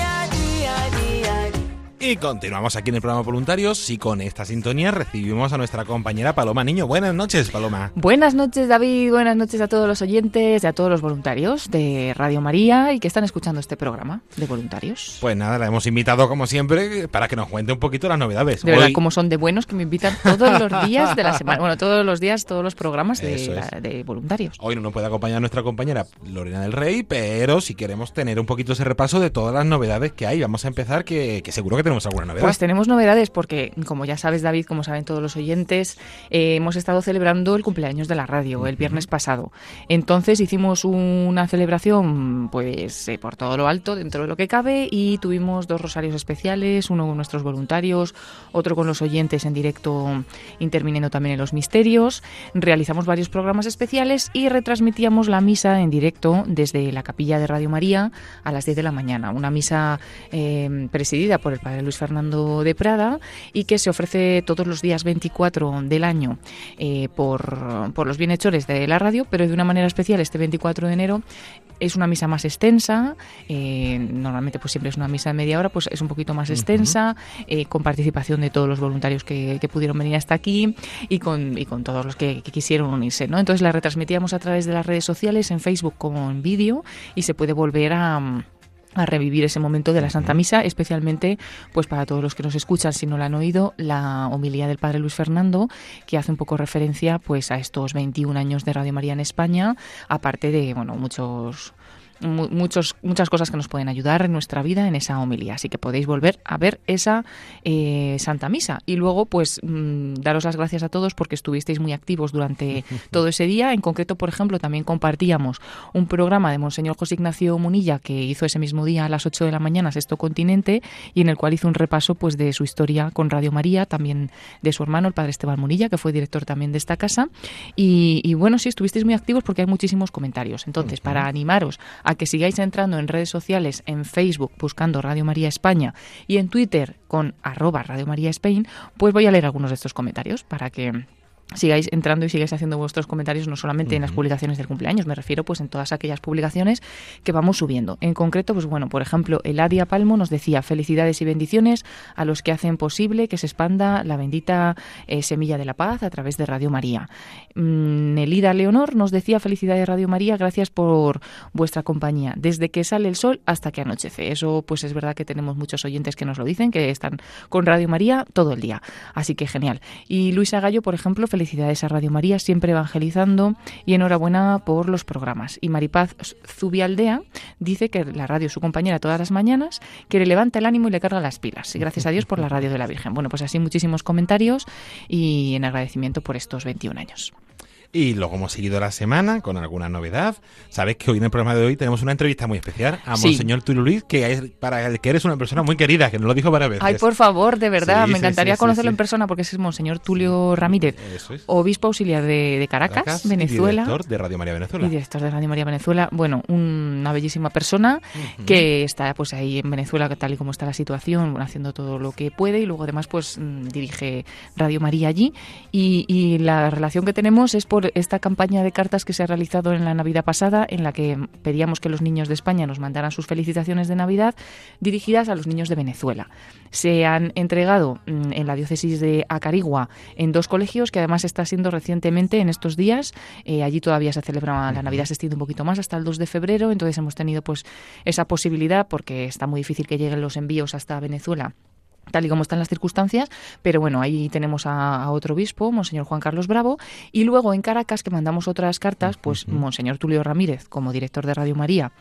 Y continuamos aquí en el programa Voluntarios y con esta sintonía recibimos a nuestra compañera Paloma Niño. Buenas noches, Paloma. Buenas noches, David. Buenas noches a todos los oyentes y a todos los voluntarios de Radio María y que están escuchando este programa de voluntarios. Pues nada, la hemos invitado como siempre para que nos cuente un poquito las novedades. De verdad, como son de buenos que me invitan todos los días de la semana. Bueno, todos los días, todos los programas de, de voluntarios. Hoy no nos puede acompañar nuestra compañera Lorena del Rey, pero si queremos tener un poquito ese repaso de todas las novedades que hay, vamos a empezar que, que seguro que tenemos alguna novedad. Pues tenemos novedades porque, como ya sabes, David, como saben todos los oyentes, eh, hemos estado celebrando el cumpleaños de la radio el viernes pasado. Entonces hicimos una celebración, pues, eh, por todo lo alto, dentro de lo que cabe, y tuvimos dos rosarios especiales, uno con nuestros voluntarios, otro con los oyentes en directo, interviniendo también en los misterios. Realizamos varios programas especiales y retransmitíamos la misa en directo desde la capilla de Radio María a las 10 de la mañana. Una misa eh, presidida por el padre Luis Fernando de Prada y que se ofrece todos los días 24 del año eh, por, por los bienhechores de la radio, pero de una manera especial este 24 de enero es una misa más extensa, eh, normalmente pues siempre es una misa de media hora, pues es un poquito más extensa, eh, con participación de todos los voluntarios que, pudieron venir hasta aquí y con, y con todos los que, que, quisieron unirse. ¿no? Entonces la retransmitíamos a través de las redes sociales, en Facebook como en vídeo, y se puede volver a a revivir ese momento de la Santa Misa, especialmente pues para todos los que nos escuchan si no la han oído, la homilía del Padre Luis Fernando, que hace un poco referencia pues a estos 21 años de Radio María en España, aparte de bueno, muchos muchos, muchas cosas que nos pueden ayudar en nuestra vida en esa homilía. Así que podéis volver a ver esa eh, Santa Misa. Y luego, pues, mm, daros las gracias a todos porque estuvisteis muy activos durante todo ese día. En concreto, por ejemplo, también compartíamos un programa de Monseñor José Ignacio Munilla que hizo ese mismo día a las 8 de la mañana, Sexto Continente, y en el cual hizo un repaso pues de su historia con Radio María, también de su hermano, el padre Esteban Munilla, que fue director también de esta casa. Y, bueno, sí, estuvisteis muy activos porque hay muchísimos comentarios. Entonces, para animaros a a que sigáis entrando en redes sociales, en Facebook buscando Radio María España y en Twitter con arroba Radio María Spain, pues voy a leer algunos de estos comentarios para que sigáis entrando y sigáis haciendo vuestros comentarios no solamente en las publicaciones del cumpleaños, me refiero pues en todas aquellas publicaciones que vamos subiendo. En concreto, pues bueno, por ejemplo, Eladia Palmo nos decía felicidades y bendiciones a los que hacen posible que se expanda la bendita eh, semilla de la paz a través de Radio María. Mm, Nelida Leonor nos decía felicidades Radio María, gracias por vuestra compañía, desde que sale el sol hasta que anochece. Eso pues es verdad que tenemos muchos oyentes que nos lo dicen, que están con Radio María todo el día. Así que genial. Y Luisa Gallo, por ejemplo, Felicidades a Radio María, siempre evangelizando y enhorabuena por los programas. Y Maripaz Zubialdea dice que la radio es su compañera todas las mañanas, que le levanta el ánimo y le carga las pilas. Y gracias a Dios por la radio de la Virgen. Bueno, pues así muchísimos comentarios y en agradecimiento por estos 21 años. Y luego hemos seguido la semana con alguna novedad. Sabes que hoy en el programa de hoy tenemos una entrevista muy especial a Monseñor Tulio Luis, que es para el que eres una persona muy querida, que nos lo dijo varias veces. Ay, por favor, de verdad, me encantaría conocerlo en persona porque es Monseñor Tulio Ramírez, obispo auxiliar de, Caracas, Venezuela. Y director de Radio María Venezuela. Y director de Radio María Venezuela. Bueno, una bellísima persona que está pues ahí en Venezuela, tal y como está la situación, haciendo todo lo que puede y luego además pues mm, dirige Radio María allí. Y, y la relación que tenemos es por esta campaña de cartas que se ha realizado en la Navidad pasada, en la que pedíamos que los niños de España nos mandaran sus felicitaciones de Navidad dirigidas a los niños de Venezuela. Se han entregado mm, en la diócesis de Acarigua en dos colegios que además está siendo recientemente en estos días. Eh, allí todavía se celebra la Navidad, se extiende un poquito más hasta el 2 de febrero, entonces hemos tenido pues esa posibilidad porque está muy difícil que lleguen los envíos hasta Venezuela tal y como están las circunstancias, pero bueno, ahí tenemos a, otro obispo, Monseñor Juan Carlos Bravo, y luego en Caracas, que mandamos otras cartas, pues Monseñor Tulio Ramírez, como director de Radio María,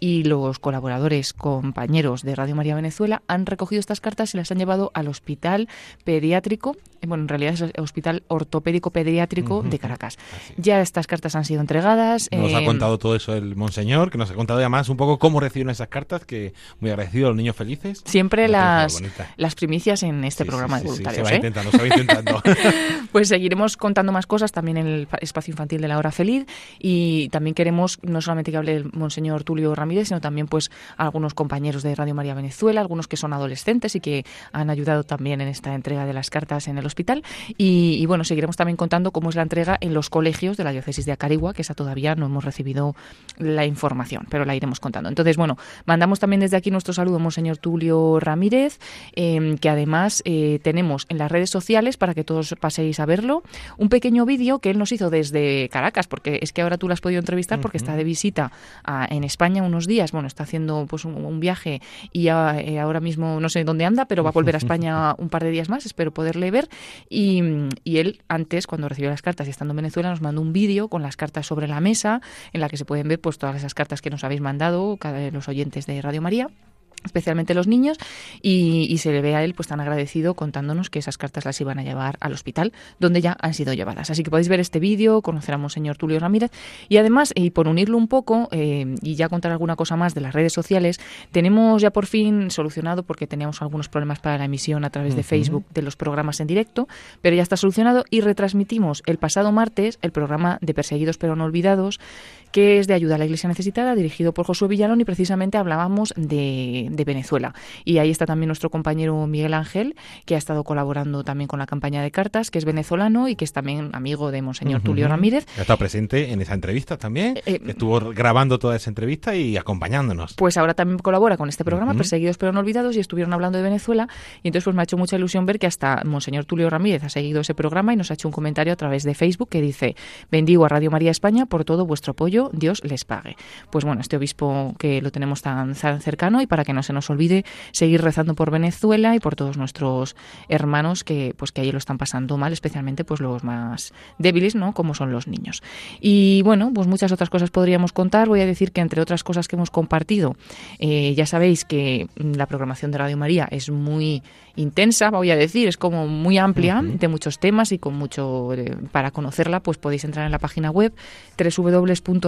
y los colaboradores, compañeros de Radio María Venezuela, han recogido estas cartas y las han llevado al Hospital Pediátrico, eh, bueno, en realidad es el Hospital Ortopédico Pediátrico de Caracas. Ya estas cartas han sido entregadas. Nos ha eh, contado todo eso el Monseñor, que nos ha contado además un poco cómo recibieron esas cartas, que muy agradecido a los niños felices. Siempre las, las primicias en este programa de voluntarios. se va ¿eh? intentando, se va intentando. pues seguiremos contando más cosas también en el espacio infantil de la hora feliz y también queremos no solamente que hable el monseñor Tulio Ramírez, sino también pues algunos compañeros de Radio María Venezuela, algunos que son adolescentes y que han ayudado también en esta entrega de las cartas en el hospital. Y, bueno, seguiremos también contando cómo es la entrega en los colegios de la diócesis de Acarigua, que esa todavía no hemos recibido la información, pero la iremos contando. Entonces, bueno, mandamos también desde aquí nuestro saludo, monseñor Tulio Ramírez. Eh, em, que además eh, tenemos en las redes sociales para que todos paséis a verlo, un pequeño vídeo que él nos hizo desde Caracas, porque es que ahora tú lo has podido entrevistar porque está de visita en España unos días, bueno, está haciendo pues un, viaje y eh, ahora mismo no sé dónde anda, pero va a volver a España un par de días más, espero poderle ver. Y, y él antes, cuando recibió las cartas y estando en Venezuela, nos mandó un vídeo con las cartas sobre la mesa, en la que se pueden ver pues todas esas cartas que nos habéis mandado, cada los oyentes de Radio María especialmente los niños, y, se le ve a él pues tan agradecido contándonos que esas cartas las iban a llevar al hospital, donde ya han sido llevadas. Así que podéis ver este vídeo, conocer a Monseñor Tulio Ramírez, y además, y por unirlo un poco, eh, y ya contar alguna cosa más de las redes sociales, tenemos ya por fin solucionado, porque teníamos algunos problemas para la emisión a través de Facebook de los programas en directo, pero ya está solucionado, y retransmitimos el pasado martes el programa de Perseguidos pero no olvidados, que es de ayuda a la Iglesia necesitada, dirigido por Josué Villalón y precisamente hablábamos de, Venezuela. Y ahí está también nuestro compañero Miguel Ángel, que ha estado colaborando también con la campaña de cartas, que es venezolano y que es también amigo de Monseñor Tulio Ramírez. Ha estado presente en esa entrevista también, eh, estuvo grabando toda esa entrevista y acompañándonos. Pues ahora también colabora con este programa, Perseguidos pero no olvidados, y estuvieron hablando de Venezuela. Y entonces pues me ha hecho mucha ilusión ver que hasta Monseñor Tulio Ramírez ha seguido ese programa y nos ha hecho un comentario a través de Facebook que dice, bendigo a Radio María España por todo vuestro apoyo Dios les pague. Pues bueno, este obispo que lo tenemos tan, cercano y para que no se nos olvide seguir rezando por Venezuela y por todos nuestros hermanos que pues que ahí lo están pasando mal, especialmente pues los más débiles, ¿no? Como son los niños. Y bueno, pues muchas otras cosas podríamos contar. Voy a decir que entre otras cosas que hemos compartido, eh, ya sabéis que la programación de Radio María es muy intensa, voy a decir, es como muy amplia de muchos temas y con mucho eh, para conocerla, pues podéis entrar en la página web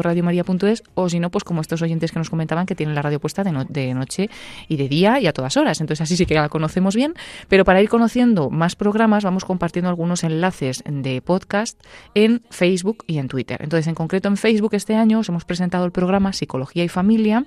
www.radiomaria.es o si no, pues como estos oyentes que nos comentaban que tienen la radio puesta de, de noche y de día y a todas horas. Entonces así sí que la conocemos bien, pero para ir conociendo más programas vamos compartiendo algunos enlaces de podcast en Facebook y en Twitter. Entonces en concreto en Facebook este año os hemos presentado el programa Psicología y Familia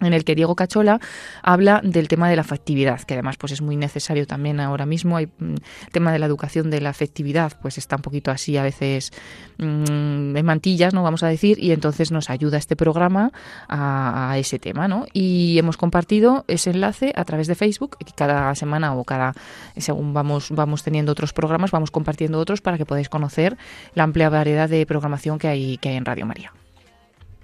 en el que Diego Cachola habla del tema de la afectividad, que además pues es muy necesario también ahora mismo. Hay, mm, el tema de la educación de la afectividad, pues está un poquito así a veces mm, en mantillas, no vamos a decir, y entonces nos ayuda este programa a, ese tema, ¿no? Y hemos compartido ese enlace a través de Facebook, cada semana o cada según vamos vamos teniendo otros programas, vamos compartiendo otros para que podáis conocer la amplia variedad de programación que hay que hay en Radio María.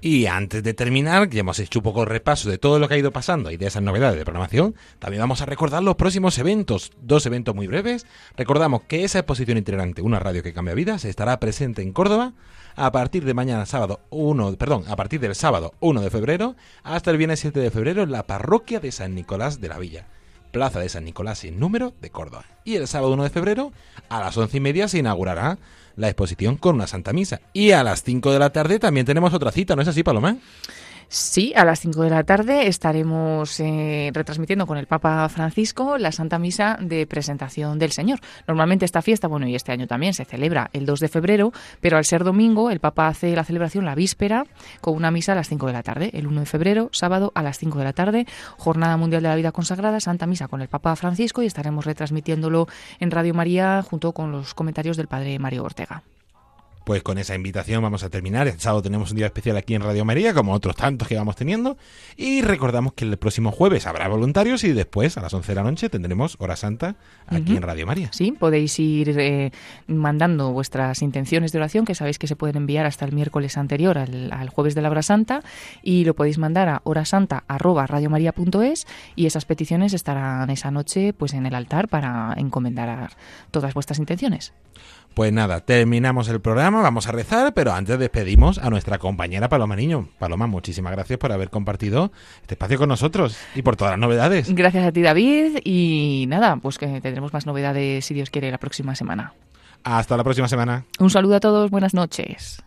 Y antes de terminar, ya hemos hecho un poco de repaso de todo lo que ha ido pasando y de esas novedades de programación, también vamos a recordar los próximos eventos, dos eventos muy breves. Recordamos que esa exposición itinerante, una radio que cambia vidas, estará presente en Córdoba a partir de mañana sábado 1, perdón, a partir del sábado 1 de febrero hasta el viernes 7 de febrero en la parroquia de San Nicolás de la Villa. Plaza de San Nicolás sin número de Córdoba. Y el sábado 1 de febrero a las once y media se inaugurará la exposición con una Santa Misa. Y a las 5 de la tarde también tenemos otra cita, ¿no es así, Paloma? Sí, a las 5 de la tarde estaremos eh, retransmitiendo con el Papa Francisco la Santa Misa de presentación del Señor. Normalmente esta fiesta, bueno, y este año también se celebra el 2 de febrero, pero al ser domingo el Papa hace la celebración la víspera con una misa a las 5 de la tarde. El 1 de febrero, sábado a las 5 de la tarde, Jornada Mundial de la Vida Consagrada, Santa Misa con el Papa Francisco y estaremos retransmitiéndolo en Radio María junto con los comentarios del Padre Mario Ortega. Pues con esa invitación vamos a terminar. El sábado tenemos un día especial aquí en Radio María, como otros tantos que vamos teniendo. Y recordamos que el próximo jueves habrá voluntarios y después, a las 11 de la noche, tendremos Hora Santa aquí en Radio María. Sí, podéis ir eh, mandando vuestras intenciones de oración, que sabéis que se pueden enviar hasta el miércoles anterior al, jueves de la Hora Santa, y lo podéis mandar a horasanta.radiomaria.es y esas peticiones estarán esa noche pues en el altar para encomendar todas vuestras intenciones. Pues nada, terminamos el programa, vamos a rezar, pero antes despedimos a nuestra compañera Paloma Niño. Paloma, muchísimas gracias por haber compartido este espacio con nosotros y por todas las novedades. Gracias a ti, David, y nada, pues que tendremos más novedades, si Dios quiere, la próxima semana. Hasta la próxima semana. Un saludo a todos, buenas noches.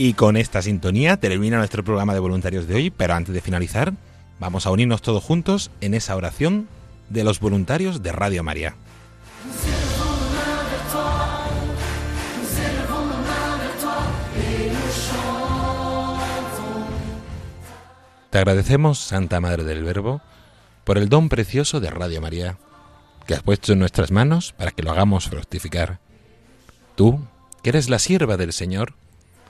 Y con esta sintonía termina nuestro programa de voluntarios de hoy, pero antes de finalizar, vamos a unirnos todos juntos en esa oración de los voluntarios de Radio María. Te agradecemos, Santa Madre del Verbo, por el don precioso de Radio María, que has puesto en nuestras manos para que lo hagamos fructificar. Tú, que eres la sierva del Señor,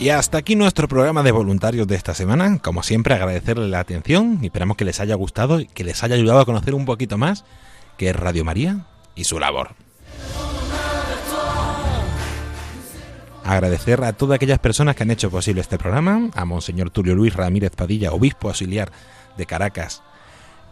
Y hasta aquí nuestro programa de voluntarios de esta semana. Como siempre, agradecerle la atención y esperamos que les haya gustado y que les haya ayudado a conocer un poquito más qué es Radio María y su labor. Agradecer a todas aquellas personas que han hecho posible este programa, a Monseñor Tulio Luis Ramírez Padilla, obispo auxiliar de Caracas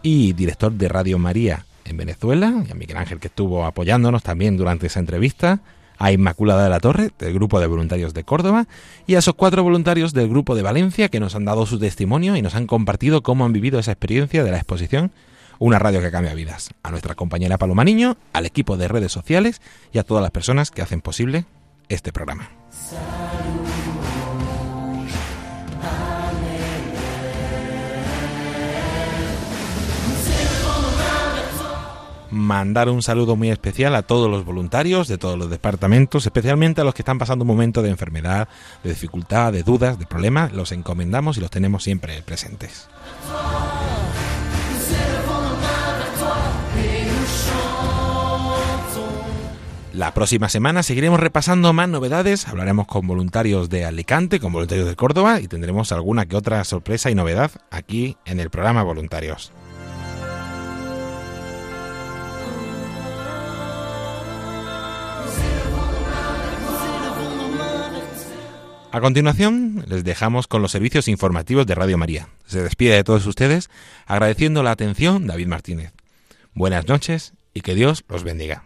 y director de Radio María en Venezuela, y a Miguel Ángel que estuvo apoyándonos también durante esa entrevista, a Inmaculada de la Torre, del grupo de voluntarios de Córdoba, y a esos cuatro voluntarios del grupo de Valencia que nos han dado su testimonio y nos han compartido cómo han vivido esa experiencia de la exposición Una radio que cambia vidas. A nuestra compañera Paloma Niño, al equipo de redes sociales y a todas las personas que hacen posible este programa. Mandar un saludo muy especial a todos los voluntarios de todos los departamentos, especialmente a los que están pasando un momento de enfermedad, de dificultad, de dudas, de problemas. Los encomendamos y los tenemos siempre presentes. La próxima semana seguiremos repasando más novedades, hablaremos con voluntarios de Alicante, con voluntarios de Córdoba y tendremos alguna que otra sorpresa y novedad aquí en el programa Voluntarios. A continuación, les dejamos con los servicios informativos de Radio María. Se despide de todos ustedes agradeciendo la atención David Martínez. Buenas noches y que Dios los bendiga.